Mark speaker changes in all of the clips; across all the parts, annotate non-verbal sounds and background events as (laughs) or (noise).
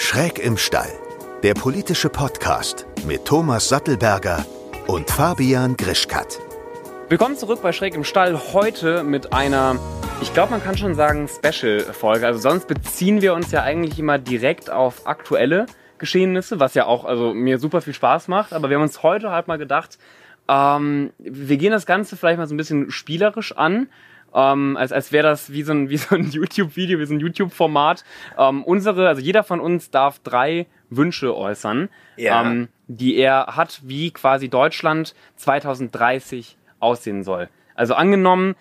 Speaker 1: Schräg im Stall, der politische Podcast mit Thomas Sattelberger und Fabian Grischkat.
Speaker 2: Willkommen zurück bei Schräg im Stall. Heute mit einer, ich glaube, man kann schon sagen, Special-Folge. Also sonst beziehen wir uns ja eigentlich immer direkt auf aktuelle Geschehnisse, was ja auch also mir super viel Spaß macht. Aber wir haben uns heute halt mal gedacht, ähm, wir gehen das Ganze vielleicht mal so ein bisschen spielerisch an ähm, als, als wäre das wie so ein, (laughs) wie so ein YouTube-Video, wie so ein YouTube-Format. Ähm, unsere, also jeder von uns darf drei Wünsche äußern, ja. ähm, die er hat, wie quasi Deutschland 2030 aussehen soll. Also angenommen,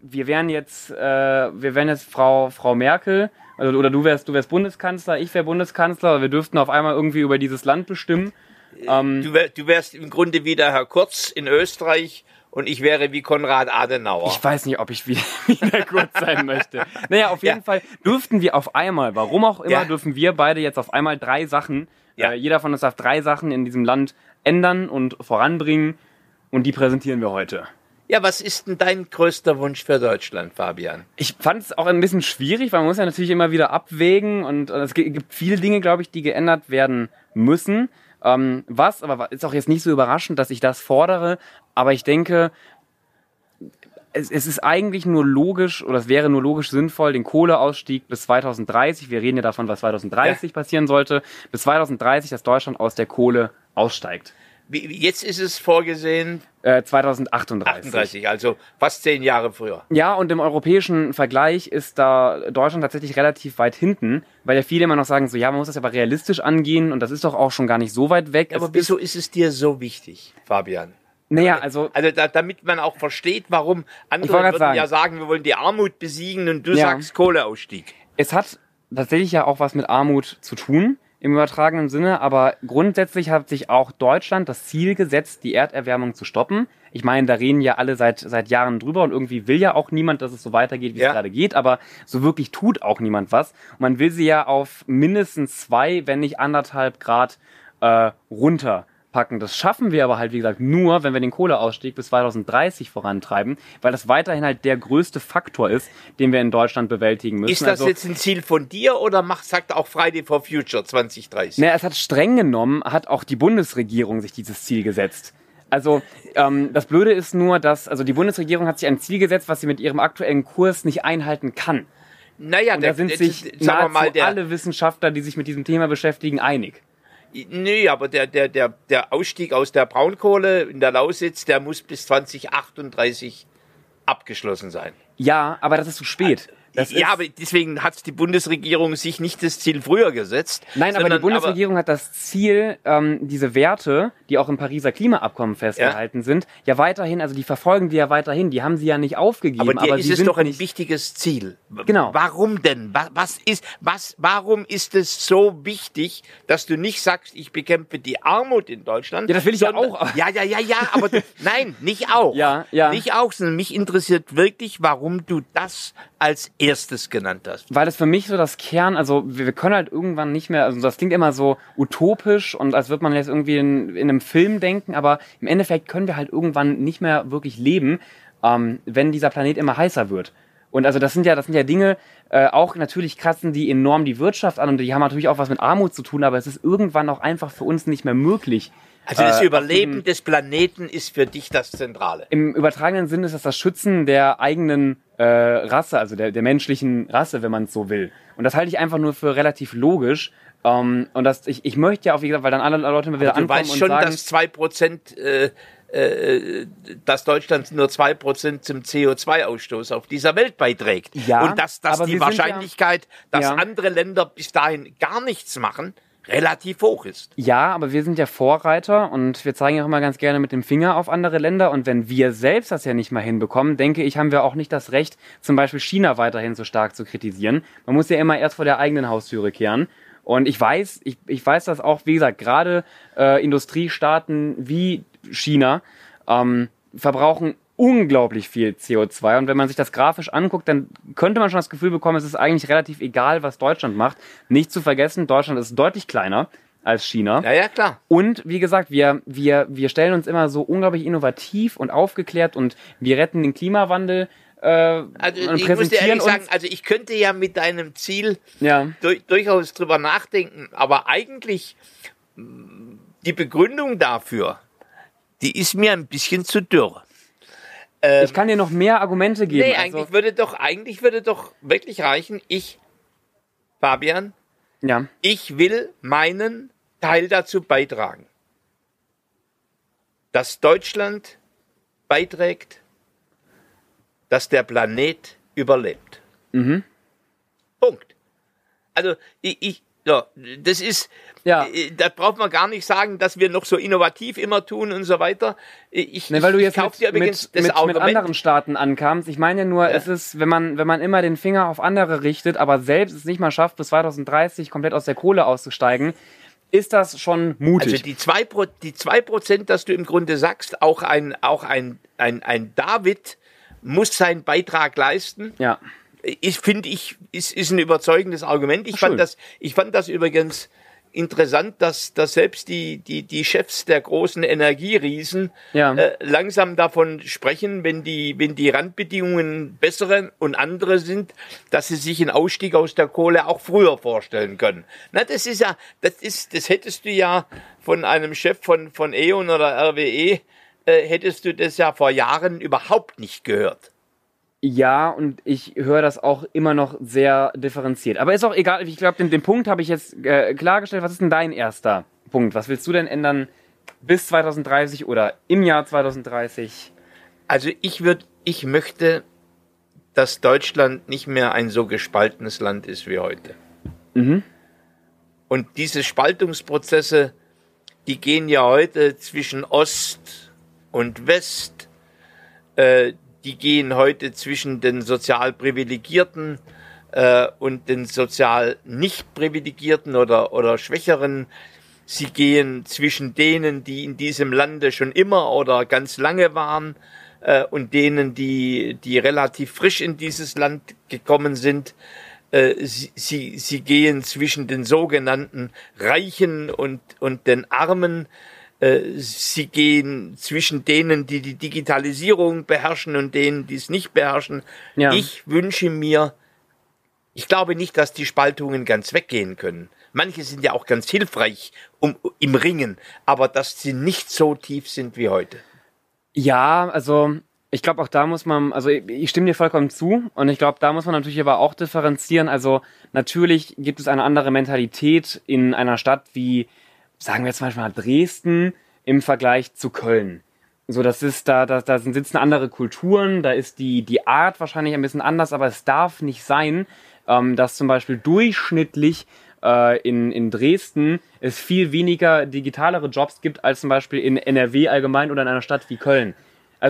Speaker 2: wir wären jetzt, äh, wir wären jetzt Frau, Frau Merkel, also, oder du wärst, du wärst Bundeskanzler, ich wäre Bundeskanzler, wir dürften auf einmal irgendwie über dieses Land bestimmen.
Speaker 3: Ähm, du, wär, du wärst im Grunde wieder Herr Kurz in Österreich und ich wäre wie Konrad Adenauer.
Speaker 2: Ich weiß nicht, ob ich wieder, (laughs) kurz sein möchte. Naja, auf jeden ja. Fall dürften wir auf einmal, warum auch immer, ja. dürfen wir beide jetzt auf einmal drei Sachen, ja. äh, jeder von uns darf drei Sachen in diesem Land ändern und voranbringen und die präsentieren wir heute.
Speaker 3: Ja, was ist denn dein größter Wunsch für Deutschland, Fabian?
Speaker 2: Ich fand es auch ein bisschen schwierig, weil man muss ja natürlich immer wieder abwägen und es gibt viele Dinge, glaube ich, die geändert werden müssen. Ähm, was, aber ist auch jetzt nicht so überraschend, dass ich das fordere, aber ich denke, es, es ist eigentlich nur logisch oder es wäre nur logisch sinnvoll, den Kohleausstieg bis 2030, wir reden ja davon, was 2030 ja. passieren sollte, bis 2030, dass Deutschland aus der Kohle aussteigt.
Speaker 3: Jetzt ist es vorgesehen.
Speaker 2: Äh, 2038.
Speaker 3: 38, also fast zehn Jahre früher.
Speaker 2: Ja, und im europäischen Vergleich ist da Deutschland tatsächlich relativ weit hinten, weil ja viele immer noch sagen, so ja, man muss das aber realistisch angehen und das ist doch auch schon gar nicht so weit weg.
Speaker 3: Ja, aber wieso ist, ist es dir so wichtig, Fabian?
Speaker 2: Naja, also.
Speaker 3: Also da, damit man auch versteht, warum andere würden sagen, ja sagen, wir wollen die Armut besiegen und du ja. sagst Kohleausstieg.
Speaker 2: Es hat tatsächlich ja auch was mit Armut zu tun im übertragenen Sinne, aber grundsätzlich hat sich auch Deutschland das Ziel gesetzt, die Erderwärmung zu stoppen. Ich meine, da reden ja alle seit, seit Jahren drüber und irgendwie will ja auch niemand, dass es so weitergeht, wie ja. es gerade geht, aber so wirklich tut auch niemand was. Und man will sie ja auf mindestens zwei, wenn nicht anderthalb Grad äh, runter packen. Das schaffen wir aber halt, wie gesagt, nur, wenn wir den Kohleausstieg bis 2030 vorantreiben, weil das weiterhin halt der größte Faktor ist, den wir in Deutschland bewältigen müssen.
Speaker 3: Ist das also, jetzt ein Ziel von dir oder macht, sagt auch Friday for Future 2030?
Speaker 2: Naja, es hat streng genommen, hat auch die Bundesregierung sich dieses Ziel gesetzt. Also ähm, das Blöde ist nur, dass also die Bundesregierung hat sich ein Ziel gesetzt, was sie mit ihrem aktuellen Kurs nicht einhalten kann. Naja, und da sind sich nahezu mal, alle Wissenschaftler, die sich mit diesem Thema beschäftigen, einig.
Speaker 3: Nee, aber der, der, der, der Ausstieg aus der Braunkohle in der Lausitz, der muss bis 2038 abgeschlossen sein.
Speaker 2: Ja, aber das ist zu spät.
Speaker 3: Das ja, aber deswegen hat die Bundesregierung sich nicht das Ziel früher gesetzt.
Speaker 2: Nein, aber die Bundesregierung aber hat das Ziel, ähm, diese Werte, die auch im Pariser Klimaabkommen festgehalten ja. sind, ja weiterhin, also die verfolgen die ja weiterhin, die haben sie ja nicht aufgegeben.
Speaker 3: Aber, aber ist es doch ein wichtiges Ziel.
Speaker 2: Genau.
Speaker 3: Warum denn? Was, was ist, was, warum ist es so wichtig, dass du nicht sagst, ich bekämpfe die Armut in Deutschland?
Speaker 2: Ja, das will ich sondern, ja auch.
Speaker 3: Ja, ja, ja, ja, aber (laughs) nein, nicht auch.
Speaker 2: Ja, ja.
Speaker 3: Nicht auch, sondern mich interessiert wirklich, warum du das als erstes genannt hast?
Speaker 2: Weil es für mich so das Kern, also wir, wir, können halt irgendwann nicht mehr, also das klingt immer so utopisch und als würde man jetzt irgendwie in, in einem Film denken, aber im Endeffekt können wir halt irgendwann nicht mehr wirklich leben, ähm, wenn dieser Planet immer heißer wird. Und also das sind ja, das sind ja Dinge, äh, auch natürlich kratzen die enorm die Wirtschaft an und die haben natürlich auch was mit Armut zu tun, aber es ist irgendwann auch einfach für uns nicht mehr möglich,
Speaker 3: also das äh, Überleben des Planeten ist für dich das Zentrale.
Speaker 2: Im übertragenen Sinne ist das das Schützen der eigenen äh, Rasse, also der, der menschlichen Rasse, wenn man es so will. Und das halte ich einfach nur für relativ logisch. Um, ähm, und das, ich, ich möchte ja auch, wie gesagt, weil dann alle Leute
Speaker 3: mal
Speaker 2: wieder
Speaker 3: du
Speaker 2: ankommen
Speaker 3: weißt schon, und sagen, dass zwei Prozent, äh, äh, dass Deutschland nur zwei Prozent zum CO2-Ausstoß auf dieser Welt beiträgt.
Speaker 2: Ja,
Speaker 3: und dass, dass die Wahrscheinlichkeit, ja, dass ja. andere Länder bis dahin gar nichts machen, relativ hoch ist.
Speaker 2: Ja, aber wir sind ja Vorreiter und wir zeigen ja auch immer ganz gerne mit dem Finger auf andere Länder. Und wenn wir selbst das ja nicht mal hinbekommen, denke ich, haben wir auch nicht das Recht, zum Beispiel China weiterhin so stark zu kritisieren. Man muss ja immer erst vor der eigenen Haustüre kehren. Und ich weiß, ich, ich weiß das auch, wie gesagt, gerade äh, Industriestaaten wie China ähm, verbrauchen unglaublich viel CO2. Und wenn man sich das grafisch anguckt, dann könnte man schon das Gefühl bekommen, es ist eigentlich relativ egal, was Deutschland macht. Nicht zu vergessen, Deutschland ist deutlich kleiner als China.
Speaker 3: Ja, ja, klar.
Speaker 2: Und wie gesagt, wir, wir, wir stellen uns immer so unglaublich innovativ und aufgeklärt und wir retten den Klimawandel äh,
Speaker 3: Also
Speaker 2: und
Speaker 3: ich muss dir ehrlich sagen, also ich könnte ja mit deinem Ziel
Speaker 2: ja.
Speaker 3: du durchaus drüber nachdenken, aber eigentlich die Begründung dafür, die ist mir ein bisschen zu dürr.
Speaker 2: Ich kann dir noch mehr Argumente geben.
Speaker 3: Nee,
Speaker 2: also,
Speaker 3: eigentlich würde doch, eigentlich würde doch wirklich reichen, ich, Fabian,
Speaker 2: ja.
Speaker 3: ich will meinen Teil dazu beitragen, dass Deutschland beiträgt, dass der Planet überlebt. Punkt. Also ich, ich ja, das ist,
Speaker 2: Ja.
Speaker 3: äh, da braucht man gar nicht sagen, dass wir noch so innovativ immer tun und so weiter. Ich,
Speaker 2: Nee, weil du jetzt mit,
Speaker 3: übrigens
Speaker 2: mit,
Speaker 3: das
Speaker 2: mit, mit anderen Staaten ankamst. Ich meine ja nur, es ist, wenn man, wenn man immer den Finger auf andere richtet, aber selbst es nicht mal schafft, bis 2030 komplett aus der Kohle auszusteigen, ist das schon mutig.
Speaker 3: Also die zwei, Pro, die zwei Prozent, dass du im Grunde sagst, auch ein, auch ein, ein, ein David muss seinen Beitrag leisten.
Speaker 2: ja.
Speaker 3: Ich finde, ich ist, ist ein überzeugendes Argument. Ich
Speaker 2: Schön.
Speaker 3: fand das, ich fand das übrigens interessant, dass, dass selbst die, die, die Chefs der großen Energieriesen
Speaker 2: Ja.
Speaker 3: äh, langsam davon sprechen, wenn die, wenn die Randbedingungen bessere und andere sind, dass sie sich einen Ausstieg aus der Kohle auch früher vorstellen können. Na, das ist ja, das ist, das hättest du ja von einem Chef von, von E.ON oder RWE, äh, hättest du das ja vor Jahren überhaupt nicht gehört.
Speaker 2: Ja, und ich höre das auch immer noch sehr differenziert. Aber ist auch egal, ich glaube, den, den Punkt habe ich jetzt äh, klargestellt. Was ist denn dein erster Punkt? Was willst du denn ändern bis 2030 oder im Jahr 2030?
Speaker 3: Also ich würde, ich möchte, dass Deutschland nicht mehr ein so gespaltenes Land ist wie heute. Und diese Spaltungsprozesse, die gehen ja heute zwischen Ost und West, äh, die gehen heute zwischen den sozial Privilegierten äh, und den sozial nicht Privilegierten oder, oder Schwächeren. Sie gehen zwischen denen, die in diesem Lande schon immer oder ganz lange waren äh, und denen, die, die relativ frisch in dieses Land gekommen sind. Äh, sie, sie, sie gehen zwischen den sogenannten Reichen und, und den Armen. Äh, Sie gehen zwischen denen, die die Digitalisierung beherrschen und denen, die es nicht beherrschen.
Speaker 2: Ja.
Speaker 3: Ich wünsche mir, ich glaube nicht, dass die Spaltungen ganz weggehen können. Manche sind ja auch ganz hilfreich um, im Ringen, aber dass sie nicht so tief sind wie heute.
Speaker 2: Ja, also ich glaube auch da muss man, also ich, ich stimme dir vollkommen zu und ich glaube, da muss man natürlich aber auch differenzieren. Also natürlich gibt es eine andere Mentalität in einer Stadt wie, sagen wir jetzt zum Beispiel mal Dresden im Vergleich zu Köln. So, das ist, da, da, da sitzen andere Kulturen, da ist die, die Art wahrscheinlich ein bisschen anders, aber es darf nicht sein, ähm, dass zum Beispiel durchschnittlich äh, in, in Dresden es viel weniger digitalere Jobs gibt als zum Beispiel in NRW allgemein oder in einer Stadt wie Köln.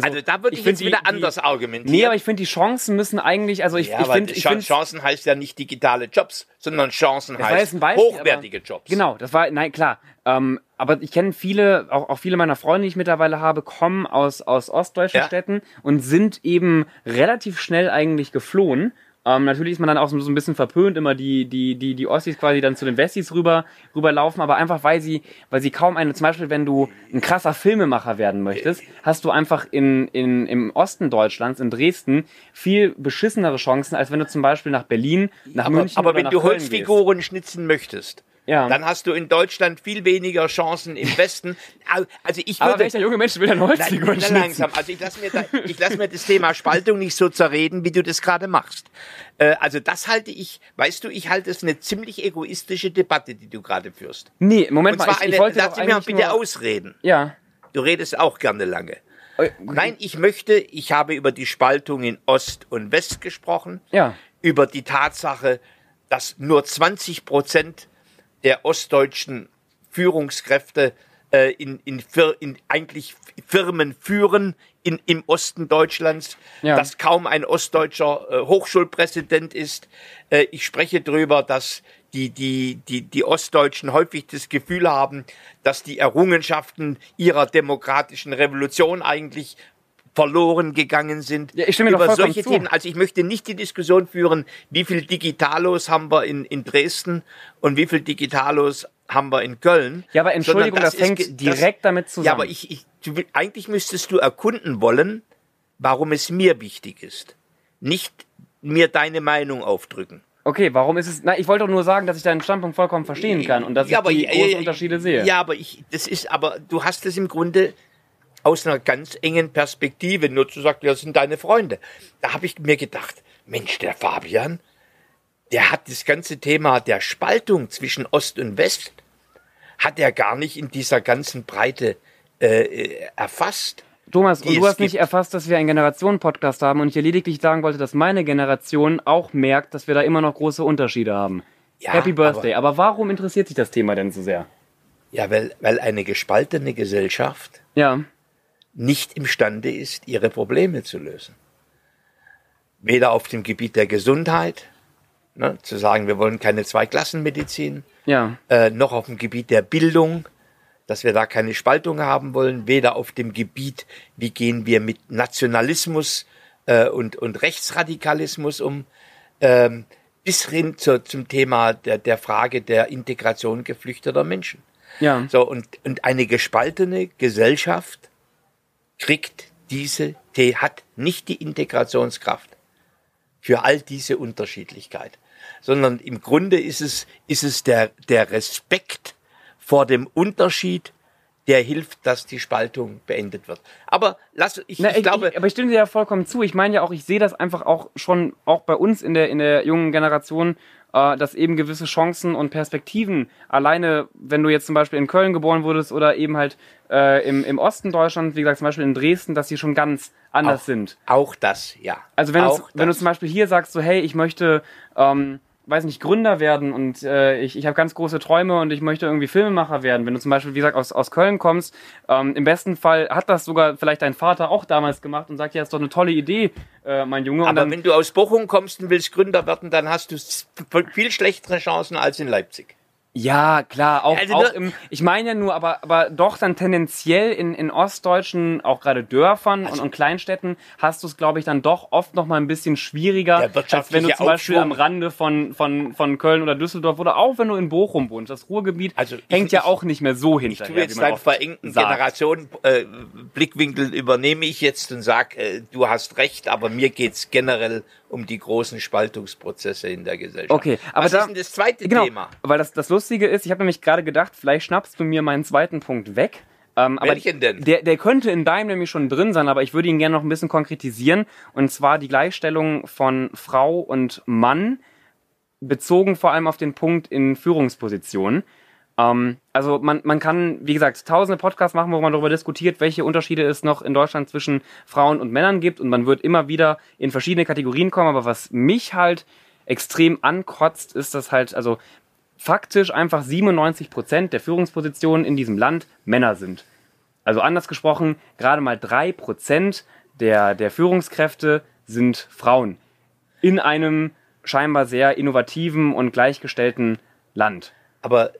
Speaker 3: Also da würde ich,
Speaker 2: find
Speaker 3: jetzt wieder anders argumentieren.
Speaker 2: Nee, aber ich finde, die Chancen müssen eigentlich, also ich,
Speaker 3: ja,
Speaker 2: ich finde, ich
Speaker 3: Ch- Chancen heißt ja nicht digitale Jobs, sondern Chancen heißt
Speaker 2: Beispiel,
Speaker 3: hochwertige
Speaker 2: aber,
Speaker 3: Jobs.
Speaker 2: Genau, das war, nein, klar. Ähm, aber ich kenne viele, auch, auch viele meiner Freunde, die ich mittlerweile habe, kommen aus, aus ostdeutschen
Speaker 3: Ja.
Speaker 2: Städten und sind eben relativ schnell eigentlich geflohen. Ähm, natürlich ist man dann auch so ein bisschen verpönt, immer die, die, die, die Ossis quasi dann zu den Westis rüber, rüberlaufen, aber einfach weil sie, weil sie kaum eine, zum Beispiel, wenn du ein krasser Filmemacher werden möchtest, hast du einfach in, in, im Osten Deutschlands, in Dresden, viel beschissenere Chancen, als wenn du zum Beispiel nach Berlin, nach
Speaker 3: aber,
Speaker 2: München
Speaker 3: aber
Speaker 2: oder
Speaker 3: wenn
Speaker 2: nach
Speaker 3: du
Speaker 2: Köln gehst.
Speaker 3: Holzfiguren schnitzen möchtest,
Speaker 2: Ja.
Speaker 3: dann hast du in Deutschland viel weniger Chancen im (laughs) Westen. Al- Also ich
Speaker 2: Aber
Speaker 3: würde
Speaker 2: welcher junge Mensch will denn Holzfiguren
Speaker 3: Nein,
Speaker 2: schnitzen?
Speaker 3: langsam. Also ich lasse mir, da, ich lass mir das Thema Spaltung nicht so zerreden, wie du das gerade machst. Äh, also das halte ich, weißt du, ich halte es eine ziemlich egoistische Debatte, die du gerade führst.
Speaker 2: Nee, Moment mal, ich,
Speaker 3: eine,
Speaker 2: ich wollte
Speaker 3: lass mich mal bitte
Speaker 2: nur,
Speaker 3: ausreden.
Speaker 2: Ja.
Speaker 3: Du redest auch gerne lange.
Speaker 2: Äh,
Speaker 3: Nein, ich möchte, ich habe über die Spaltung in Ost und West gesprochen.
Speaker 2: Ja.
Speaker 3: Über die Tatsache, dass nur 20 Prozent der ostdeutschen Führungskräfte äh, in, in, in eigentlich Firmen führen in, im Osten Deutschlands,
Speaker 2: Ja.
Speaker 3: dass kaum ein ostdeutscher äh, Hochschulpräsident ist. Äh, ich spreche darüber, dass die, die, die, die Ostdeutschen häufig das Gefühl haben, dass die Errungenschaften ihrer demokratischen Revolution eigentlich verloren gegangen sind.
Speaker 2: Ja, ich stimme
Speaker 3: Über solche
Speaker 2: zu.
Speaker 3: Themen. Also ich möchte nicht die Diskussion führen, wie viel Digitalos haben wir in, in Dresden und wie viel Digitalos haben wir in Köln.
Speaker 2: Ja, aber Entschuldigung,
Speaker 3: sondern
Speaker 2: das hängt direkt damit zusammen.
Speaker 3: Ja, aber ich, ich, du, will- eigentlich müsstest du erkunden wollen, warum es mir wichtig ist. nicht mir deine Meinung aufdrücken.
Speaker 2: Okay, warum ist es. Na, ich wollte doch nur sagen, dass ich deinen Standpunkt vollkommen verstehen kann und dass
Speaker 3: Ja,
Speaker 2: ich die
Speaker 3: äh,
Speaker 2: großen Unterschiede sehe.
Speaker 3: Ja, aber ich, das ist, aber du hast es im Grunde aus einer ganz engen Perspektive, nur zu sagen, wir sind deine Freunde. Da habe ich mir gedacht, Mensch, der Fabian, der hat das ganze Thema der Spaltung zwischen Ost und West, hat er gar nicht in dieser ganzen Breite äh, erfasst.
Speaker 2: Thomas, und du hast nicht erfasst, dass wir einen Generationen-Podcast haben und ich dir lediglich sagen wollte, dass meine Generation auch merkt, dass wir da immer noch große Unterschiede haben.
Speaker 3: Ja,
Speaker 2: Happy Birthday. Aber, warum interessiert sich das Thema denn so sehr?
Speaker 3: Ja, weil, weil eine gespaltene Gesellschaft
Speaker 2: Ja.
Speaker 3: Nicht imstande ist, ihre Probleme zu lösen. Weder auf dem Gebiet der Gesundheit, ne, zu sagen, wir wollen keine Zweiklassenmedizin,
Speaker 2: Ja.
Speaker 3: äh, noch auf dem Gebiet der Bildung, dass wir da keine Spaltung haben wollen, weder auf dem Gebiet, wie gehen wir mit Nationalismus äh, und, und Rechtsradikalismus um, ähm, bis hin zur, zum Thema der, der Frage der Integration geflüchteter Menschen.
Speaker 2: Ja.
Speaker 3: So, und, und eine gespaltene Gesellschaft kriegt diese, die hat nicht die Integrationskraft für all diese Unterschiedlichkeit, sondern im Grunde ist es, ist es der, der Respekt vor dem Unterschied, der hilft, dass die Spaltung beendet wird. Aber lass, ich,
Speaker 2: Na,
Speaker 3: ich, glaube,
Speaker 2: ich, aber ich stimme dir ja vollkommen zu. Ich meine ja auch, ich sehe das einfach auch schon, auch bei uns in der, in der jungen Generation, äh, dass eben gewisse Chancen und Perspektiven alleine, wenn du jetzt zum Beispiel in Köln geboren wurdest oder eben halt äh, im, im Osten Deutschlands, wie gesagt, zum Beispiel in Dresden, dass die schon ganz anders
Speaker 3: auch,
Speaker 2: sind.
Speaker 3: auch das, ja.
Speaker 2: Also wenn, du, wenn du zum Beispiel hier sagst, so hey, ich möchte, ähm, weiß nicht, Gründer werden und äh, ich, ich habe ganz große Träume und ich möchte irgendwie Filmemacher werden. Wenn du zum Beispiel, wie gesagt, aus, aus Köln kommst, ähm, im besten Fall hat das sogar vielleicht dein Vater auch damals gemacht und sagt, ja, ist doch eine tolle Idee, äh, mein Junge. Und
Speaker 3: Aber
Speaker 2: dann,
Speaker 3: wenn du aus Bochum kommst und willst Gründer werden, dann hast du viel schlechtere Chancen als in Leipzig.
Speaker 2: Ja, klar, auch,
Speaker 3: Also
Speaker 2: auch im, ich meine ja nur, aber, aber doch dann tendenziell in, in ostdeutschen, auch gerade Dörfern
Speaker 3: Also
Speaker 2: und, und Kleinstädten hast du es, glaube ich, dann doch oft noch mal ein bisschen schwieriger, als wenn du zum Beispiel
Speaker 3: Aufschwung.
Speaker 2: am Rande von, von, von Köln oder Düsseldorf oder auch wenn du in Bochum wohnst. Das Ruhrgebiet
Speaker 3: Also ich-
Speaker 2: hängt ja
Speaker 3: ich-
Speaker 2: auch nicht mehr so
Speaker 3: Ich
Speaker 2: hinterher.
Speaker 3: tue jetzt deinen verengten
Speaker 2: sagt.
Speaker 3: Generation äh, Blickwinkel übernehme ich jetzt und sag, äh, du hast recht, aber mir geht's generell um die großen Spaltungsprozesse in der Gesellschaft.
Speaker 2: Okay, aber
Speaker 3: Was
Speaker 2: da-
Speaker 3: ist denn das zweite
Speaker 2: Genau,
Speaker 3: Thema?
Speaker 2: weil das, das Lustige ist, ich habe nämlich gerade gedacht, vielleicht schnappst du mir meinen zweiten Punkt weg. Ähm, aber
Speaker 3: Welchen denn?
Speaker 2: Der, der könnte in deinem nämlich schon drin sein, aber ich würde ihn gerne noch ein bisschen konkretisieren. Und zwar die Gleichstellung von Frau und Mann, bezogen vor allem auf den Punkt in Führungspositionen. Ähm, also man, man kann, wie gesagt, tausende Podcasts machen, wo man darüber diskutiert, welche Unterschiede es noch in Deutschland zwischen Frauen und Männern gibt. Und man wird immer wieder in verschiedene Kategorien kommen. Aber was mich halt extrem ankotzt, ist, dass halt, also faktisch einfach 97 Prozent der Führungspositionen in diesem Land Männer sind. Also anders gesprochen, gerade mal drei Prozent der, der Führungskräfte sind Frauen. In einem scheinbar sehr innovativen und gleichgestellten Land.
Speaker 3: Aber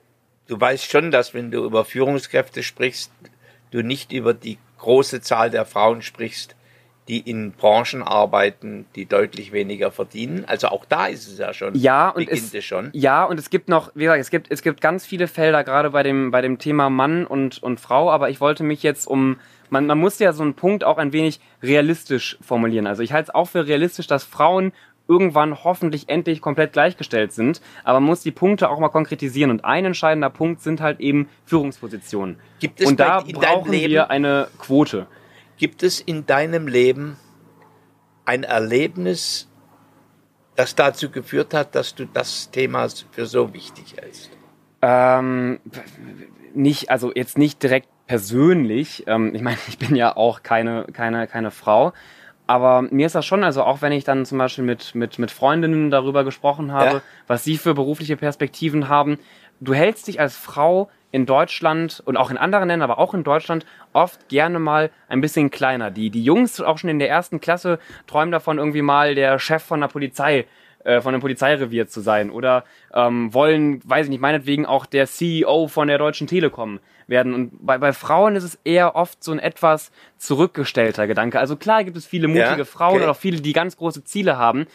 Speaker 3: du weißt schon, dass wenn du über Führungskräfte sprichst, du nicht über die große Zahl der Frauen sprichst, die in Branchen arbeiten, die deutlich weniger verdienen. Also auch da ist es ja schon.
Speaker 2: Ja, und es,
Speaker 3: es schon.
Speaker 2: ja, und es gibt noch, wie gesagt, es gibt, es gibt ganz viele Felder, gerade bei dem, bei dem Thema Mann und, und Frau, aber ich wollte mich jetzt um, man, man muss ja so einen Punkt auch ein wenig realistisch formulieren. Also ich halte es auch für realistisch, dass Frauen irgendwann hoffentlich endlich komplett gleichgestellt sind, aber man muss die Punkte auch mal konkretisieren und ein entscheidender Punkt sind halt eben Führungspositionen.
Speaker 3: Gibt es
Speaker 2: und da
Speaker 3: in deinem
Speaker 2: brauchen
Speaker 3: Leben-
Speaker 2: wir eine Quote.
Speaker 3: Gibt es in deinem Leben ein Erlebnis, das dazu geführt hat, dass du das Thema für so wichtig hältst?
Speaker 2: Ähm, nicht, also jetzt nicht direkt persönlich. Ähm, ich meine, (laughs) ich bin ja auch keine, keine, keine Frau. Aber mir ist das schon, also auch wenn ich dann zum Beispiel mit, mit, mit Freundinnen darüber gesprochen habe,
Speaker 3: Ja.
Speaker 2: was sie für berufliche Perspektiven haben, du hältst dich als Frau in Deutschland und auch in anderen Ländern, aber auch in Deutschland oft gerne mal ein bisschen kleiner. Die, die Jungs auch schon in der ersten Klasse träumen davon, irgendwie mal der Chef von der Polizei äh, von einem Polizeirevier zu sein oder ähm, wollen, weiß ich nicht, meinetwegen auch der CEO von der Deutschen Telekom werden. Und bei, bei Frauen ist es eher oft so ein etwas zurückgestellter Gedanke. Also klar gibt es viele mutige
Speaker 3: Ja,
Speaker 2: Frauen
Speaker 3: okay.
Speaker 2: oder auch viele, die ganz große Ziele haben.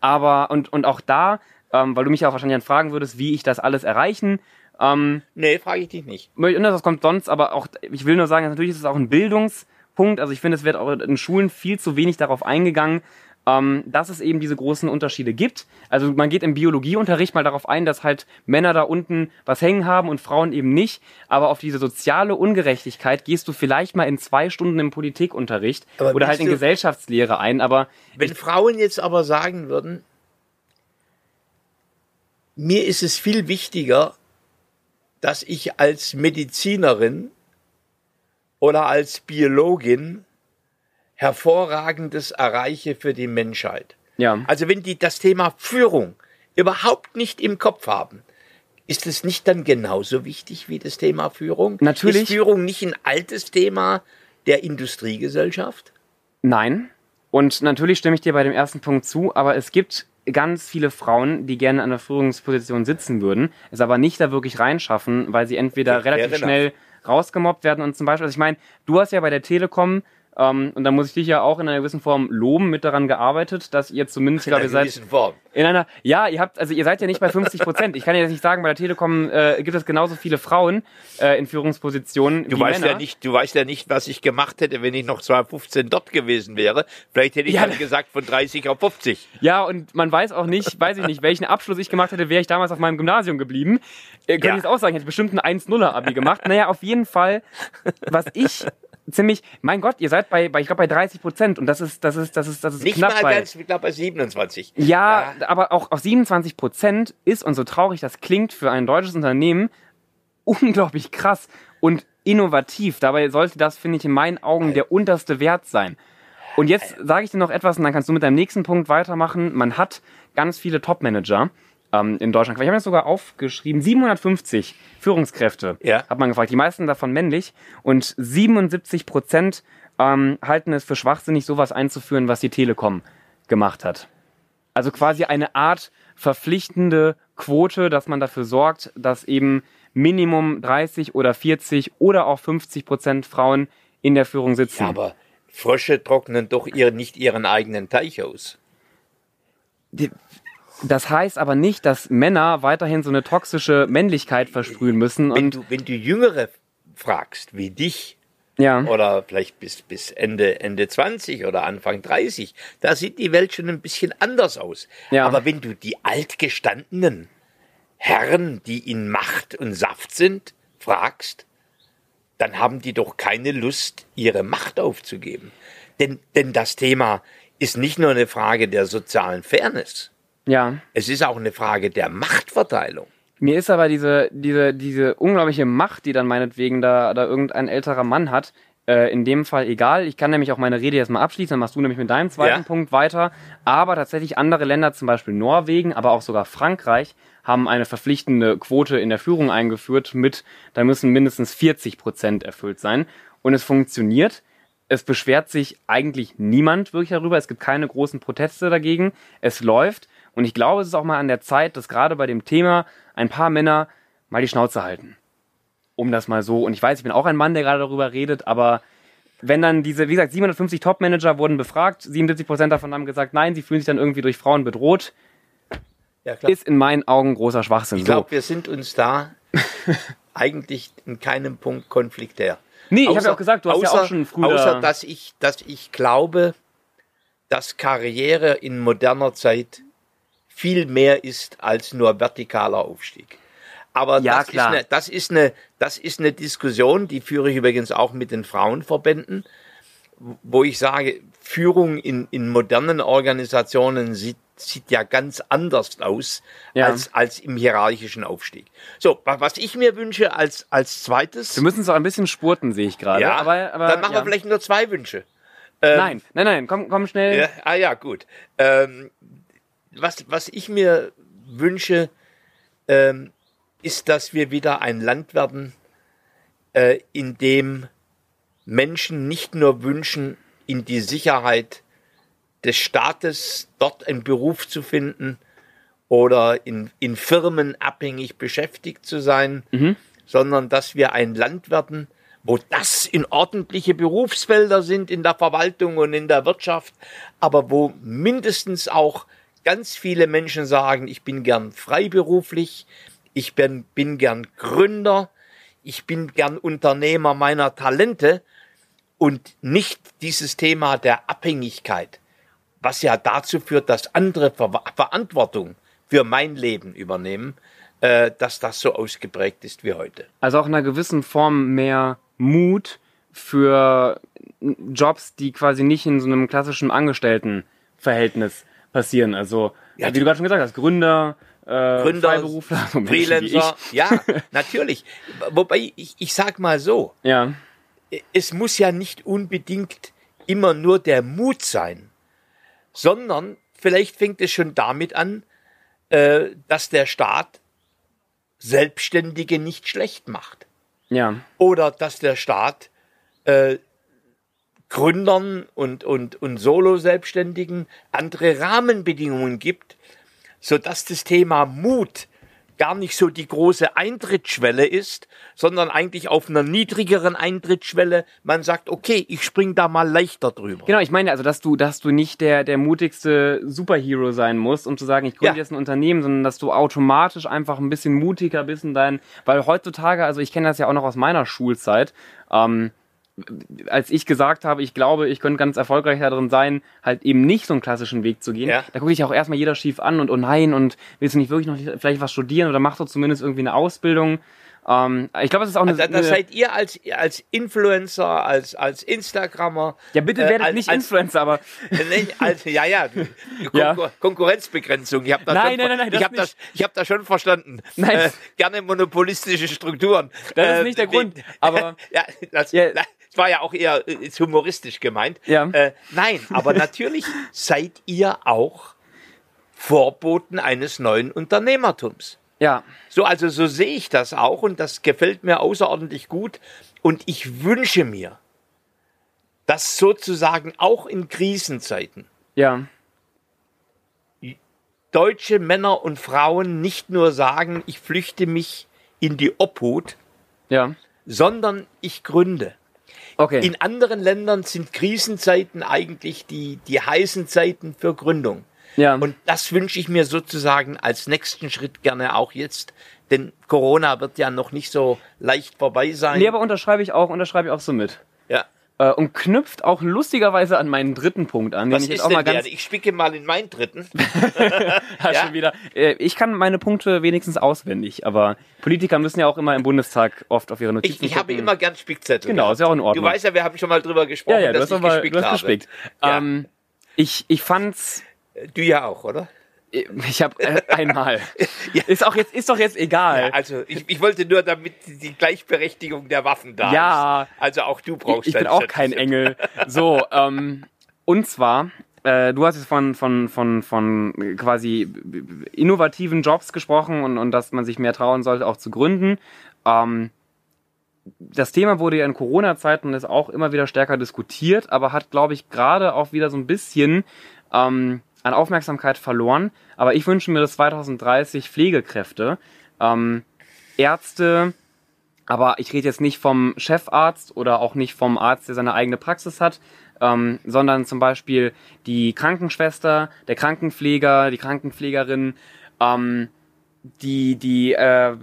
Speaker 2: Aber, und, und auch da, ähm, weil du mich ja auch wahrscheinlich dann fragen würdest, wie ich das alles erreichen, ähm,
Speaker 3: Nee, frage ich dich nicht.
Speaker 2: und das kommt sonst, aber auch, ich will nur sagen, natürlich ist es auch ein Bildungspunkt. Also ich finde, es wird auch in Schulen viel zu wenig darauf eingegangen, ähm, dass es eben diese großen Unterschiede gibt. Also man geht im Biologieunterricht mal darauf ein, dass halt Männer da unten was hängen haben und Frauen eben nicht. Aber auf diese soziale Ungerechtigkeit gehst du vielleicht mal in zwei Stunden im Politikunterricht
Speaker 3: Aber
Speaker 2: oder halt in Gesellschaftslehre ein. Aber
Speaker 3: Wenn Frauen jetzt aber sagen würden, mir ist es viel wichtiger, dass ich als Medizinerin oder als Biologin hervorragendes erreiche für die Menschheit.
Speaker 2: ja,
Speaker 3: Also wenn die das Thema Führung überhaupt nicht im Kopf haben, ist es nicht dann genauso wichtig wie das Thema Führung?
Speaker 2: Natürlich.
Speaker 3: Ist Führung nicht ein altes Thema der Industriegesellschaft?
Speaker 2: Nein. Und natürlich stimme ich dir bei dem ersten Punkt zu, aber es gibt ganz viele Frauen, die gerne an der Führungsposition sitzen würden, es aber nicht da wirklich reinschaffen, weil sie entweder relativ schnell rausgemobbt werden und zum Beispiel, also ich meine, du hast ja bei der Telekom ähm, und da muss ich dich ja auch in einer gewissen Form loben, mit daran gearbeitet, dass ihr zumindest, ich glaube,
Speaker 3: In einer
Speaker 2: seid
Speaker 3: gewissen Form.
Speaker 2: in einer, ja, ihr habt, also ihr seid ja nicht bei 50 Prozent. Ich kann ja jetzt nicht sagen, bei der Telekom äh, gibt es genauso viele Frauen äh, in Führungspositionen
Speaker 3: Du weißt
Speaker 2: Männer.
Speaker 3: ja nicht, du weißt ja nicht, was ich gemacht hätte, wenn ich noch 2015 dort gewesen wäre. Vielleicht hätte ich
Speaker 2: Ja.
Speaker 3: dann gesagt von 30 auf 50.
Speaker 2: Ja, und man weiß auch nicht, weiß ich nicht, welchen Abschluss ich gemacht hätte, wäre ich damals auf meinem Gymnasium geblieben. Äh, könnte
Speaker 3: Ja.
Speaker 2: ich jetzt auch sagen, ich hätte bestimmt ein 1-0er-Abi gemacht. Naja, auf jeden Fall, was ich ziemlich, mein Gott, ihr seid bei, bei ich glaube, bei 30 Prozent und das ist, das ist, das ist, das ist
Speaker 3: Nicht
Speaker 2: knapp
Speaker 3: mal
Speaker 2: bei.
Speaker 3: ganz, ich glaube bei 27.
Speaker 2: Ja, aber auch auf 27 Prozent ist, und so traurig das klingt für ein deutsches Unternehmen, unglaublich krass und innovativ. Dabei sollte das, finde ich, in meinen Augen der unterste Wert sein. Und jetzt sage ich dir noch etwas und dann kannst du mit deinem nächsten Punkt weitermachen. Man hat ganz viele Top-Manager ähm, in Deutschland. Ich habe das sogar aufgeschrieben. 750 Führungskräfte
Speaker 3: Ja.
Speaker 2: hat man gefragt. Die meisten davon männlich. Und 77 Prozent ähm, halten es für schwachsinnig, sowas einzuführen, was die Telekom gemacht hat. Also quasi eine Art verpflichtende Quote, dass man dafür sorgt, dass eben Minimum 30 oder 40 oder auch 50 Prozent Frauen in der Führung sitzen.
Speaker 3: Ja, aber Frösche trocknen doch ihr, nicht ihren eigenen Teich aus.
Speaker 2: Das heißt aber nicht, dass Männer weiterhin so eine toxische Männlichkeit versprühen müssen.
Speaker 3: Wenn du, wenn du Jüngere fragst, wie dich,
Speaker 2: ja,
Speaker 3: oder vielleicht bis, bis Ende, Ende 20 oder Anfang 30, da sieht die Welt schon ein bisschen anders aus.
Speaker 2: Ja.
Speaker 3: Aber wenn du die altgestandenen Herren, die in Macht und Saft sind, fragst, dann haben die doch keine Lust, ihre Macht aufzugeben. Denn, denn das Thema ist nicht nur eine Frage der sozialen Fairness,
Speaker 2: ja.
Speaker 3: es ist auch eine Frage der Machtverteilung.
Speaker 2: Mir ist aber diese, diese, diese unglaubliche Macht, die dann meinetwegen da, da irgendein älterer Mann hat, äh, in dem Fall egal. Ich kann nämlich auch meine Rede jetzt mal abschließen, dann machst du nämlich mit deinem zweiten
Speaker 3: Ja.
Speaker 2: Punkt weiter. Aber tatsächlich andere Länder, zum Beispiel Norwegen, aber auch sogar Frankreich, haben eine verpflichtende Quote in der Führung eingeführt mit, da müssen mindestens 40 Prozent erfüllt sein. Und es funktioniert. Es beschwert sich eigentlich niemand wirklich darüber. Es gibt keine großen Proteste dagegen. Es läuft. Und ich glaube, es ist auch mal an der Zeit, dass gerade bei dem Thema ein paar Männer mal die Schnauze halten. Um das mal so. Und ich weiß, ich bin auch ein Mann, der gerade darüber redet, aber wenn dann diese, wie gesagt, 750 Top-Manager wurden befragt, 77 Prozent davon haben gesagt, nein, sie fühlen sich dann irgendwie durch Frauen bedroht,
Speaker 3: Ja, klar.
Speaker 2: ist in meinen Augen großer Schwachsinn.
Speaker 3: Ich
Speaker 2: So.
Speaker 3: glaube, wir sind uns da (laughs) eigentlich in keinem Punkt konfliktär.
Speaker 2: Nee, ich habe ja
Speaker 3: Außer-
Speaker 2: auch gesagt, du hast ja
Speaker 3: außer-
Speaker 2: auch schon früher.
Speaker 3: Außer, dass ich, dass ich glaube, dass Karriere in moderner Zeit viel mehr ist als nur vertikaler Aufstieg. Aber
Speaker 2: Ja,
Speaker 3: das,
Speaker 2: klar.
Speaker 3: Ist eine, das, ist eine, das ist eine Diskussion, die führe ich übrigens auch mit den Frauenverbänden, wo ich sage, Führung in, in modernen Organisationen sieht, sieht ja ganz anders aus
Speaker 2: Ja.
Speaker 3: als, als im hierarchischen Aufstieg. So, wa- was ich mir wünsche als, als zweites,
Speaker 2: wir müssen es auch ein bisschen spurten, sehe ich gerade.
Speaker 3: ja,
Speaker 2: aber, aber,
Speaker 3: dann machen
Speaker 2: ja.
Speaker 3: wir vielleicht nur zwei Wünsche.
Speaker 2: Nein, nein, nein, komm, komm schnell.
Speaker 3: Ja, ah ja, gut. Ähm, was, was ich mir wünsche, ähm, ist, dass wir wieder ein Land werden, äh, in dem Menschen nicht nur wünschen, in die Sicherheit des Staates dort einen Beruf zu finden oder in, in Firmen abhängig beschäftigt zu sein, sondern dass wir ein Land werden, wo das in ordentliche Berufsfelder sind in der Verwaltung und in der Wirtschaft, aber wo mindestens auch ganz viele Menschen sagen, ich bin gern freiberuflich, ich bin, bin gern Gründer, ich bin gern Unternehmer meiner Talente und nicht dieses Thema der Abhängigkeit was ja dazu führt, dass andere Ver Verantwortung für mein Leben übernehmen, äh, dass das so ausgeprägt ist wie heute.
Speaker 2: Also auch in einer gewissen Form mehr Mut für Jobs, die quasi nicht in so einem klassischen Angestelltenverhältnis passieren. Also,
Speaker 3: Ja,
Speaker 2: wie du gerade schon gesagt hast, Gründer, äh,
Speaker 3: Gründer,
Speaker 2: Freiberufler, so
Speaker 3: Freelancer, ja, (laughs) natürlich. Wobei ich, ich sag mal so.
Speaker 2: Ja,
Speaker 3: es muss ja nicht unbedingt immer nur der Mut sein, sondern vielleicht fängt es schon damit an, äh, dass der Staat Selbstständige nicht schlecht macht.
Speaker 2: ja,
Speaker 3: Oder dass der Staat äh, Gründern und, und, und Solo-Selbstständigen andere Rahmenbedingungen gibt, sodass das Thema Mut gar nicht so die große Eintrittsschwelle ist, sondern eigentlich auf einer niedrigeren Eintrittsschwelle man sagt, okay, ich spring da mal leichter drüber.
Speaker 2: Genau, ich meine also, dass du, dass du nicht der, der mutigste Superhero sein musst, um zu sagen, ich gründe
Speaker 3: Ja.
Speaker 2: jetzt ein Unternehmen, sondern dass du automatisch einfach ein bisschen mutiger bist in deinen, weil heutzutage, also ich kenne das ja auch noch aus meiner Schulzeit, ähm, als ich gesagt habe, ich glaube, ich könnte ganz erfolgreich darin sein, halt eben nicht so einen klassischen Weg zu gehen,
Speaker 3: Ja.
Speaker 2: da gucke ich auch erstmal jeder schief an und oh nein, und willst du nicht wirklich noch vielleicht was studieren oder mach doch zumindest irgendwie eine Ausbildung. Ähm, ich glaube, es ist auch eine,
Speaker 3: Da, da
Speaker 2: eine
Speaker 3: seid ihr als, als Influencer, als, als Instagrammer.
Speaker 2: ja bitte
Speaker 3: äh,
Speaker 2: werdet
Speaker 3: als-
Speaker 2: nicht
Speaker 3: als-
Speaker 2: Influencer, aber
Speaker 3: Nicht, also, ja, ja, (laughs)
Speaker 2: Ja.
Speaker 3: Konkur Konkurrenzbegrenzung. Ich habe da,
Speaker 2: Nein,
Speaker 3: schon,
Speaker 2: nein, nein, nein, das
Speaker 3: ich hab das, ich hab das schon verstanden.
Speaker 2: Nein.
Speaker 3: Äh, gerne monopolistische Strukturen.
Speaker 2: Das ist nicht der Grund, aber- (laughs)
Speaker 3: ja, das,
Speaker 2: Ja.
Speaker 3: Das war ja auch eher äh, ist humoristisch gemeint.
Speaker 2: Ja.
Speaker 3: Äh, nein, aber (laughs) natürlich seid ihr auch Vorboten eines neuen Unternehmertums.
Speaker 2: ja,
Speaker 3: So, also so sehe ich das auch und das gefällt mir außerordentlich gut. Und ich wünsche mir, dass sozusagen auch in Krisenzeiten
Speaker 2: ja,
Speaker 3: deutsche Männer und Frauen nicht nur sagen, ich flüchte mich in die Obhut,
Speaker 2: ja.
Speaker 3: sondern ich gründe.
Speaker 2: Okay.
Speaker 3: In anderen Ländern sind Krisenzeiten eigentlich die, die heißen Zeiten für Gründung.
Speaker 2: ja.
Speaker 3: Und das wünsche ich mir sozusagen als nächsten Schritt gerne auch jetzt, denn Corona wird ja noch nicht so leicht vorbei sein.
Speaker 2: nee, aber unterschreibe ich auch, unterschreibe ich auch so mit. Äh, und knüpft auch lustigerweise an meinen dritten Punkt an, den
Speaker 3: Was
Speaker 2: ich jetzt
Speaker 3: ist
Speaker 2: auch mal ganz
Speaker 3: der? Ich spicke mal in meinen dritten. (laughs) (laughs)
Speaker 2: ja.
Speaker 3: Ja?
Speaker 2: schon wieder. Äh, ich kann meine Punkte wenigstens auswendig, aber Politiker müssen ja auch immer im Bundestag oft auf ihre Notizen
Speaker 3: Ich, ich habe immer gern Spickzettel.
Speaker 2: Genau, ist ja auch in Ordnung.
Speaker 3: Du weißt ja, wir haben schon mal drüber gesprochen,
Speaker 2: ja, ja, du
Speaker 3: dass
Speaker 2: hast
Speaker 3: ich
Speaker 2: aber
Speaker 3: gespickt
Speaker 2: du hast gespickt. Ähm, ich, ich fand's
Speaker 3: Du ja auch, oder?
Speaker 2: Ich habe äh, einmal. (laughs) Ist auch jetzt ist doch jetzt egal.
Speaker 3: Ja, also ich, ich wollte nur, damit die Gleichberechtigung der Waffen da
Speaker 2: Ja.
Speaker 3: ist. Also auch du brauchst
Speaker 2: ich bin
Speaker 3: dein
Speaker 2: auch kein. Engel. So, ähm, und zwar, äh, du hast jetzt von, von, von, von quasi innovativen Jobs gesprochen und, und dass man sich mehr trauen sollte, auch zu gründen. Ähm, das Thema wurde ja in Corona-Zeiten und ist auch immer wieder stärker diskutiert, aber hat, glaube ich, gerade auch wieder so ein bisschen ähm, an Aufmerksamkeit verloren. Aber ich wünsche mir, dass 2030 Pflegekräfte, ähm, Ärzte, aber ich rede jetzt nicht vom Chefarzt oder auch nicht vom Arzt, der seine eigene Praxis hat, ähm, sondern zum Beispiel die Krankenschwester, der Krankenpfleger, die Krankenpflegerin, ähm, die, die äh,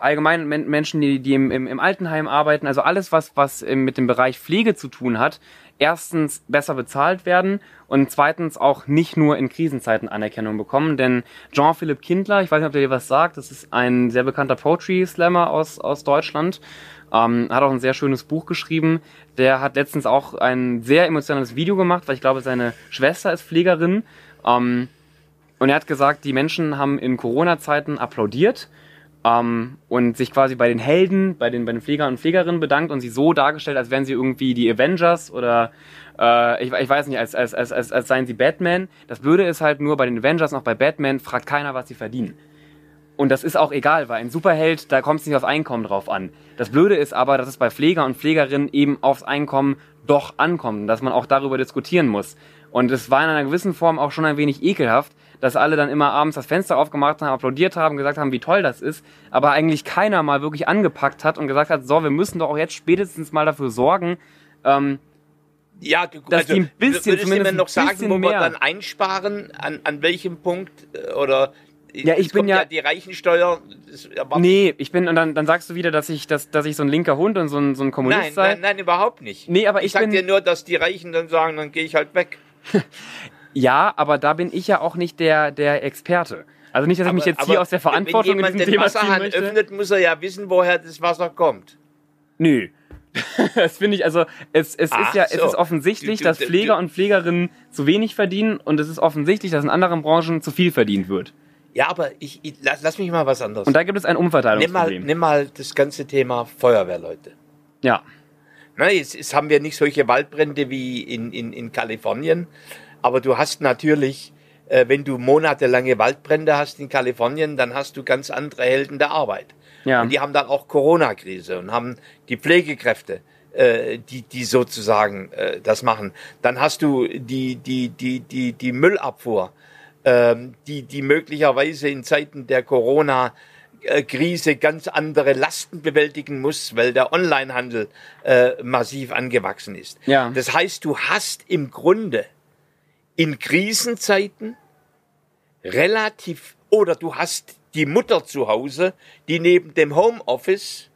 Speaker 2: allgemein Men Menschen, die, die im, im, im Altenheim arbeiten, also alles, was, was mit dem Bereich Pflege zu tun hat, erstens besser bezahlt werden und zweitens auch nicht nur in Krisenzeiten Anerkennung bekommen. Denn Jean-Philipp Kindler, ich weiß nicht, ob der dir was sagt, das ist ein sehr bekannter Poetry Slammer aus, aus Deutschland, ähm, hat auch ein sehr schönes Buch geschrieben. Der hat letztens auch ein sehr emotionales Video gemacht, weil ich glaube, seine Schwester ist Pflegerin. Ähm, und er hat gesagt, die Menschen haben in Corona-Zeiten applaudiert ähm, und sich quasi bei den Helden, bei den, bei den Pflegern und Pflegerinnen bedankt und sie so dargestellt, als wären sie irgendwie die Avengers oder äh, ich, ich weiß nicht, als, als, als, als, als seien sie Batman. Das Blöde ist halt nur bei den Avengers auch bei Batman fragt keiner, was sie verdienen. Und das ist auch egal, weil ein Superheld, da kommt es nicht aufs Einkommen drauf an. Das Blöde ist aber, dass es bei Pfleger und Pflegerinnen eben aufs Einkommen doch ankommt, dass man auch darüber diskutieren muss. Und es war in einer gewissen Form auch schon ein wenig ekelhaft, dass alle dann immer abends das Fenster aufgemacht haben, applaudiert haben, gesagt haben, wie toll das ist, aber eigentlich keiner mal wirklich angepackt hat und gesagt hat, so, wir müssen doch auch jetzt spätestens mal dafür sorgen, ähm,
Speaker 3: Ja,
Speaker 2: Dass die ein bisschen,
Speaker 3: würdest du mir noch sagen, wo wir
Speaker 2: mehr-
Speaker 3: dann einsparen, an, an welchem Punkt äh, oder
Speaker 2: Ja, ich bin
Speaker 3: kommt
Speaker 2: ja-
Speaker 3: die Reichensteuer.
Speaker 2: Nee, ich bin, und dann, dann sagst du wieder, dass ich, dass, dass ich so ein linker Hund und so ein, so ein Kommunist
Speaker 3: Nein,
Speaker 2: sei.
Speaker 3: nein, nein, überhaupt nicht.
Speaker 2: Nee, aber ich
Speaker 3: sag
Speaker 2: bin-
Speaker 3: dir nur, dass die Reichen dann sagen, dann gehe ich halt weg. (laughs)
Speaker 2: Ja, aber da bin ich ja auch nicht der, der Experte. Also nicht, dass ich mich jetzt hier aus der Verantwortung
Speaker 3: wenn
Speaker 2: in
Speaker 3: jemand
Speaker 2: diesem
Speaker 3: den
Speaker 2: Thema
Speaker 3: Wasserhahn
Speaker 2: möchte.
Speaker 3: öffnet, muss er ja wissen, woher das Wasser kommt.
Speaker 2: Nö. (laughs) Das finde ich, also es, es
Speaker 3: Ach
Speaker 2: ist ja, es
Speaker 3: so.
Speaker 2: ist offensichtlich,
Speaker 3: Du- du-
Speaker 2: dass
Speaker 3: du-
Speaker 2: Pfleger und Pflegerinnen zu wenig verdienen und es ist offensichtlich, dass in anderen Branchen zu viel verdient wird.
Speaker 3: Ja, aber ich, ich lass, lass mich mal was anderes.
Speaker 2: Und da gibt es ein
Speaker 3: nimm mal,
Speaker 2: Umverteilungsproblem.
Speaker 3: nimm mal das ganze Thema Feuerwehrleute.
Speaker 2: Ja.
Speaker 3: Na, jetzt, jetzt haben wir nicht solche Waldbrände wie in, in, in Kalifornien, aber du hast natürlich, äh, wenn du monatelange Waldbrände hast in Kalifornien, dann hast du ganz andere Helden der Arbeit.
Speaker 2: Ja.
Speaker 3: Und die haben dann auch Corona-Krise und haben die Pflegekräfte, äh, die, die sozusagen äh, das machen. Dann hast du die, die, die, die, die Müllabfuhr, ähm, die, die möglicherweise in Zeiten der Corona Krise ganz andere Lasten bewältigen muss, weil der Onlinehandel äh, massiv angewachsen ist.
Speaker 2: Ja.
Speaker 3: Das heißt, du hast im Grunde in Krisenzeiten relativ oder du hast die Mutter zu Hause, die neben dem Homeoffice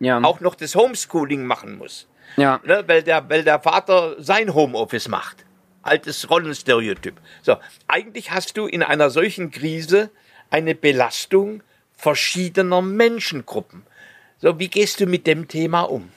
Speaker 2: Ja.
Speaker 3: auch noch das Homeschooling machen muss,
Speaker 2: ja.
Speaker 3: ne, weil der weil der Vater sein Homeoffice macht. Altes Rollenstereotyp. So, eigentlich hast du in einer solchen Krise eine Belastung verschiedener Menschengruppen. So, wie gehst du mit dem Thema um?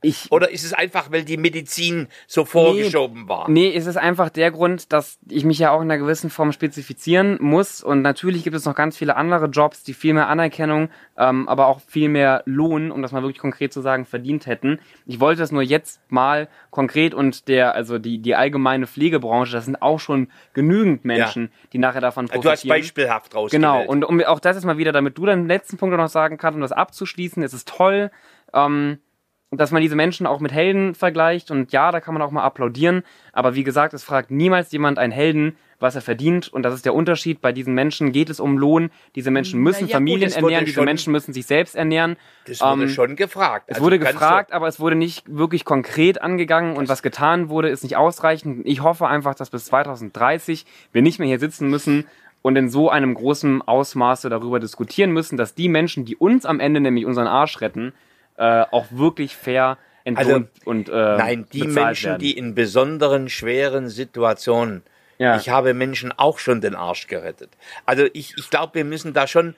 Speaker 2: Ich,
Speaker 3: Oder ist es einfach, weil die Medizin so vorgeschoben war?
Speaker 2: Nee, es ist einfach der Grund, dass ich mich ja auch in einer gewissen Form spezifizieren muss. Und natürlich gibt es noch ganz viele andere Jobs, die viel mehr Anerkennung, ähm, aber auch viel mehr Lohn, um das mal wirklich konkret zu sagen, verdient hätten. Ich wollte das nur jetzt mal konkret und der, also die, die allgemeine Pflegebranche, das sind auch schon genügend Menschen, die nachher davon profitieren.
Speaker 3: Du hast beispielhaft rausgewählt.
Speaker 2: Genau, und um auch das jetzt mal wieder, damit du deinen letzten Punkt noch sagen kannst, um das abzuschließen, es ist toll, ähm, dass man diese Menschen auch mit Helden vergleicht und ja, da kann man auch mal applaudieren, aber wie gesagt, es fragt niemals jemand einen Helden, was er verdient und das ist der Unterschied. Bei diesen Menschen geht es um Lohn, diese Menschen müssen
Speaker 3: ja, gut,
Speaker 2: Familien
Speaker 3: wurde
Speaker 2: ernähren, diese
Speaker 3: schon-
Speaker 2: Menschen müssen sich selbst ernähren.
Speaker 3: Das wurde
Speaker 2: Ähm,
Speaker 3: schon gefragt.
Speaker 2: Es
Speaker 3: Also
Speaker 2: wurde gefragt, aber es wurde nicht wirklich konkret angegangen und was getan wurde, ist nicht ausreichend. Ich hoffe einfach, dass bis 2030 wir nicht mehr hier sitzen müssen und in so einem großen Ausmaße darüber diskutieren müssen, dass die Menschen, die uns am Ende nämlich unseren Arsch retten, äh, auch wirklich fair entlohnt und äh,
Speaker 3: Nein, die Menschen,
Speaker 2: werden.
Speaker 3: die in besonderen schweren Situationen,
Speaker 2: Ja.
Speaker 3: ich habe Menschen auch schon den Arsch gerettet. Also ich, ich glaube, wir müssen da schon,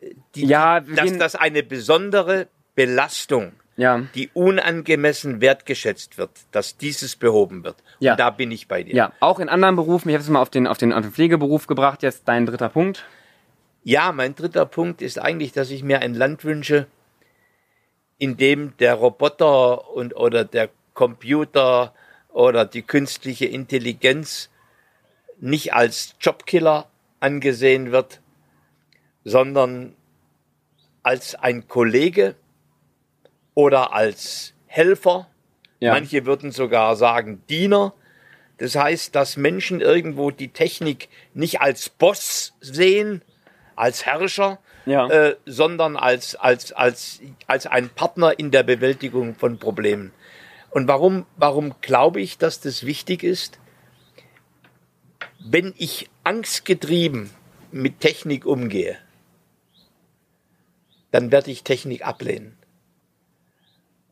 Speaker 3: äh, die,
Speaker 2: Ja, wir
Speaker 3: dass das eine besondere Belastung,
Speaker 2: ja.
Speaker 3: die unangemessen wertgeschätzt wird, dass dieses behoben wird.
Speaker 2: Ja.
Speaker 3: Und da bin ich bei dir.
Speaker 2: ja, auch in anderen Berufen, ich habe es mal auf den, auf, den, auf den Pflegeberuf gebracht, jetzt dein dritter Punkt.
Speaker 3: Ja, mein dritter Punkt ist eigentlich, dass ich mir ein Land wünsche, in dem der Roboter und oder der Computer oder die künstliche Intelligenz nicht als Jobkiller angesehen wird, sondern als ein Kollege oder als Helfer.
Speaker 2: Ja.
Speaker 3: Manche würden sogar sagen Diener. Das heißt, dass Menschen irgendwo die Technik nicht als Boss sehen, als Herrscher,
Speaker 2: Ja.
Speaker 3: äh, sondern als, als, als, als ein Partner in der Bewältigung von Problemen. Und warum, warum glaube ich, dass das wichtig ist? Wenn ich angstgetrieben mit Technik umgehe, dann werde ich Technik ablehnen.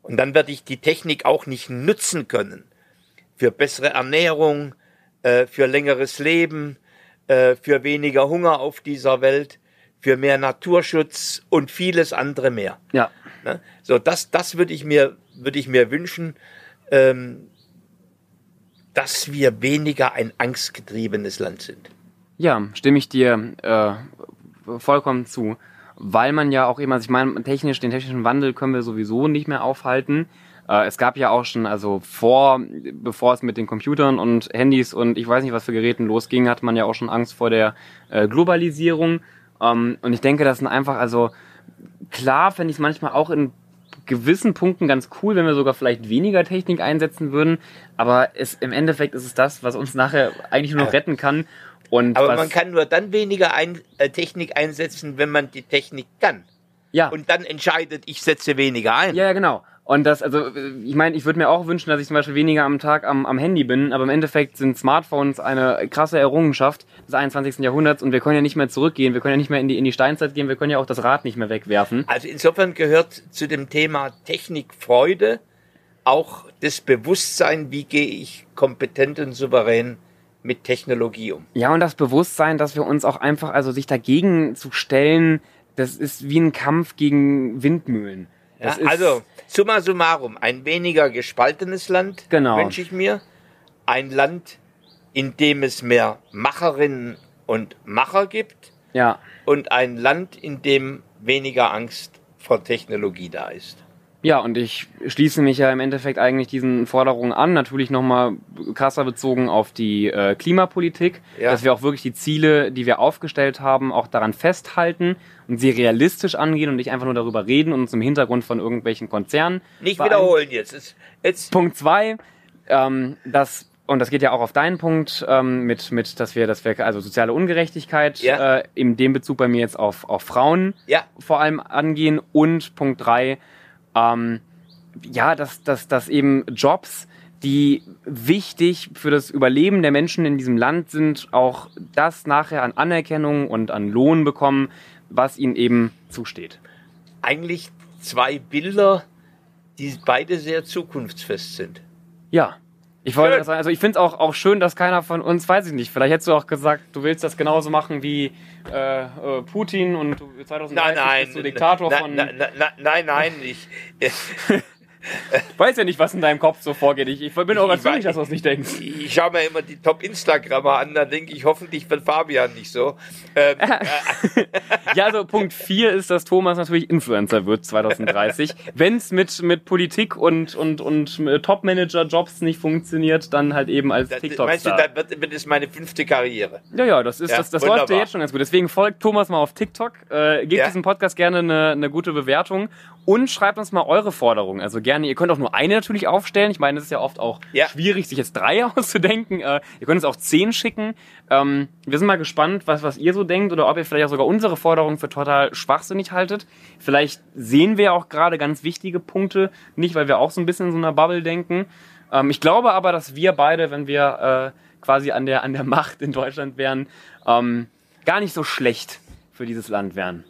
Speaker 3: Und dann werde ich die Technik auch nicht nutzen können für bessere Ernährung, äh, für längeres Leben, äh, für weniger Hunger auf dieser Welt, für mehr Naturschutz und vieles andere mehr.
Speaker 2: Ja.
Speaker 3: Ne? So, das, das würde ich mir, würde ich mir wünschen, ähm, dass wir weniger ein angstgetriebenes Land sind.
Speaker 2: Ja, stimme ich dir äh, vollkommen zu. Weil man ja auch immer, also ich meine, technisch, den technischen Wandel können wir sowieso nicht mehr aufhalten. Äh, es gab ja auch schon, also vor, bevor es mit den Computern und Handys und ich weiß nicht, was für Geräten losging, hatte man ja auch schon Angst vor der äh, Globalisierung. Ähm, und ich denke, das sind einfach, also klar fände ich es manchmal auch in gewissen Punkten ganz cool, wenn wir sogar vielleicht weniger Technik einsetzen würden. Aber es, im Endeffekt ist es das, was uns nachher eigentlich nur noch retten kann. Und
Speaker 3: Aber
Speaker 2: was,
Speaker 3: man kann nur dann weniger ein, äh, Technik einsetzen, wenn man die Technik kann.
Speaker 2: ja,
Speaker 3: Und dann entscheidet, ich setze weniger ein.
Speaker 2: ja, ja, genau. Und das, also, ich meine, ich würde mir auch wünschen, dass ich zum Beispiel weniger am Tag am, am Handy bin, aber im Endeffekt sind Smartphones eine krasse Errungenschaft des 21. Jahrhunderts und wir können ja nicht mehr zurückgehen, wir können ja nicht mehr in die, in die Steinzeit gehen, wir können ja auch das Rad nicht mehr wegwerfen.
Speaker 3: Also insofern gehört zu dem Thema Technikfreude auch das Bewusstsein, wie gehe ich kompetent und souverän mit Technologie um.
Speaker 2: Ja, und das Bewusstsein, dass wir uns auch einfach, also sich dagegen zu stellen, das ist wie ein Kampf gegen Windmühlen.
Speaker 3: Ja, also, summa summarum, ein weniger gespaltenes Land
Speaker 2: Genau.
Speaker 3: wünsche ich mir. Ein Land, in dem es mehr Macherinnen und Macher gibt.
Speaker 2: ja.
Speaker 3: Und ein Land, in dem weniger Angst vor Technologie da ist.
Speaker 2: Ja, und ich schließe mich ja im Endeffekt eigentlich diesen Forderungen an, natürlich nochmal krasser bezogen auf die äh, Klimapolitik,
Speaker 3: Ja.
Speaker 2: dass wir auch wirklich die Ziele, die wir aufgestellt haben, auch daran festhalten und sie realistisch angehen und nicht einfach nur darüber reden und uns im Hintergrund von irgendwelchen Konzernen.
Speaker 3: Nicht wiederholen jetzt. Es- jetzt
Speaker 2: Punkt zwei, ähm, das und das geht ja auch auf deinen Punkt ähm, mit, mit, dass wir, dass wir also soziale Ungerechtigkeit
Speaker 3: Ja.
Speaker 2: äh, in dem Bezug bei mir jetzt auf, auf Frauen
Speaker 3: ja,
Speaker 2: vor allem angehen und Punkt drei, ähm, ja, dass, dass, dass eben Jobs, die wichtig für das Überleben der Menschen in diesem Land sind, auch das nachher an Anerkennung und an Lohn bekommen, was ihnen eben zusteht.
Speaker 3: eigentlich zwei Bilder, die beide sehr zukunftsfest sind.
Speaker 2: Ja. Ich wollte
Speaker 3: Schön.
Speaker 2: das sagen, also ich finde es auch, auch schön, dass keiner von uns, weiß ich nicht, vielleicht hättest du auch gesagt, du willst das genauso machen wie äh, äh, Putin und du 2030
Speaker 3: Nein, nein.
Speaker 2: bist du Diktator
Speaker 3: na,
Speaker 2: von...
Speaker 3: na, na, nein, nein, ich. (laughs) (laughs)
Speaker 2: weiß ja nicht, was in deinem Kopf so vorgeht. Ich, ich bin auch
Speaker 3: Ich
Speaker 2: ganz glücklich, dass du das nicht denkst.
Speaker 3: Ich schaue mir immer die Top-Instagrammer an, da denke ich, hoffentlich wird Fabian nicht so. Ähm, (laughs)
Speaker 2: Ja, also Punkt 4 ist, dass Thomas natürlich Influencer wird 2030. Wenn es mit, mit Politik und, und, und äh, Top-Manager-Jobs nicht funktioniert, dann halt eben als
Speaker 3: das, meinst du,
Speaker 2: TikTok-Star.
Speaker 3: dann wird, wird es meine fünfte Karriere?
Speaker 2: Ja, ja, das ist
Speaker 3: Ja,
Speaker 2: das, das
Speaker 3: wunderbar.
Speaker 2: läuft ja jetzt schon ganz gut. Deswegen folgt Thomas mal auf TikTok, äh, gebt
Speaker 3: Ja.
Speaker 2: diesem Podcast gerne eine, eine gute Bewertung und schreibt uns mal eure Forderungen. Also gerne, ihr könnt auch nur eine natürlich aufstellen. Ich meine, es ist ja oft auch
Speaker 3: Ja.
Speaker 2: schwierig, sich jetzt drei (laughs) auszudenken. Äh, ihr könnt uns auch zehn schicken. Ähm, wir sind mal gespannt, was, was ihr so denkt oder ob ihr vielleicht auch sogar unsere Forderungen für total schwachsinnig haltet. Vielleicht sehen wir auch gerade ganz wichtige Punkte, nicht weil wir auch so ein bisschen in so einer Bubble denken. Ähm, ich glaube aber, dass wir beide, wenn wir äh, quasi an der, an der Macht in Deutschland wären, ähm, gar nicht so schlecht für dieses Land wären.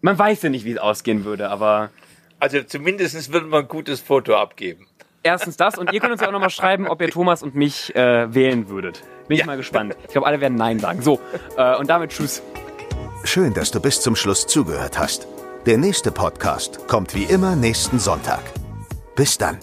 Speaker 2: Man weiß ja nicht, wie es ausgehen würde, aber
Speaker 3: Also zumindest würde man ein gutes Foto abgeben.
Speaker 2: erstens das und ihr könnt uns ja auch nochmal schreiben, ob ihr Thomas und mich äh, wählen würdet. Bin ich
Speaker 3: Ja.
Speaker 2: mal gespannt. Ich glaube, alle werden Nein sagen. So, äh, und damit tschüss.
Speaker 1: Schön, dass du bis zum Schluss zugehört hast. Der nächste Podcast kommt wie immer nächsten Sonntag. Bis dann.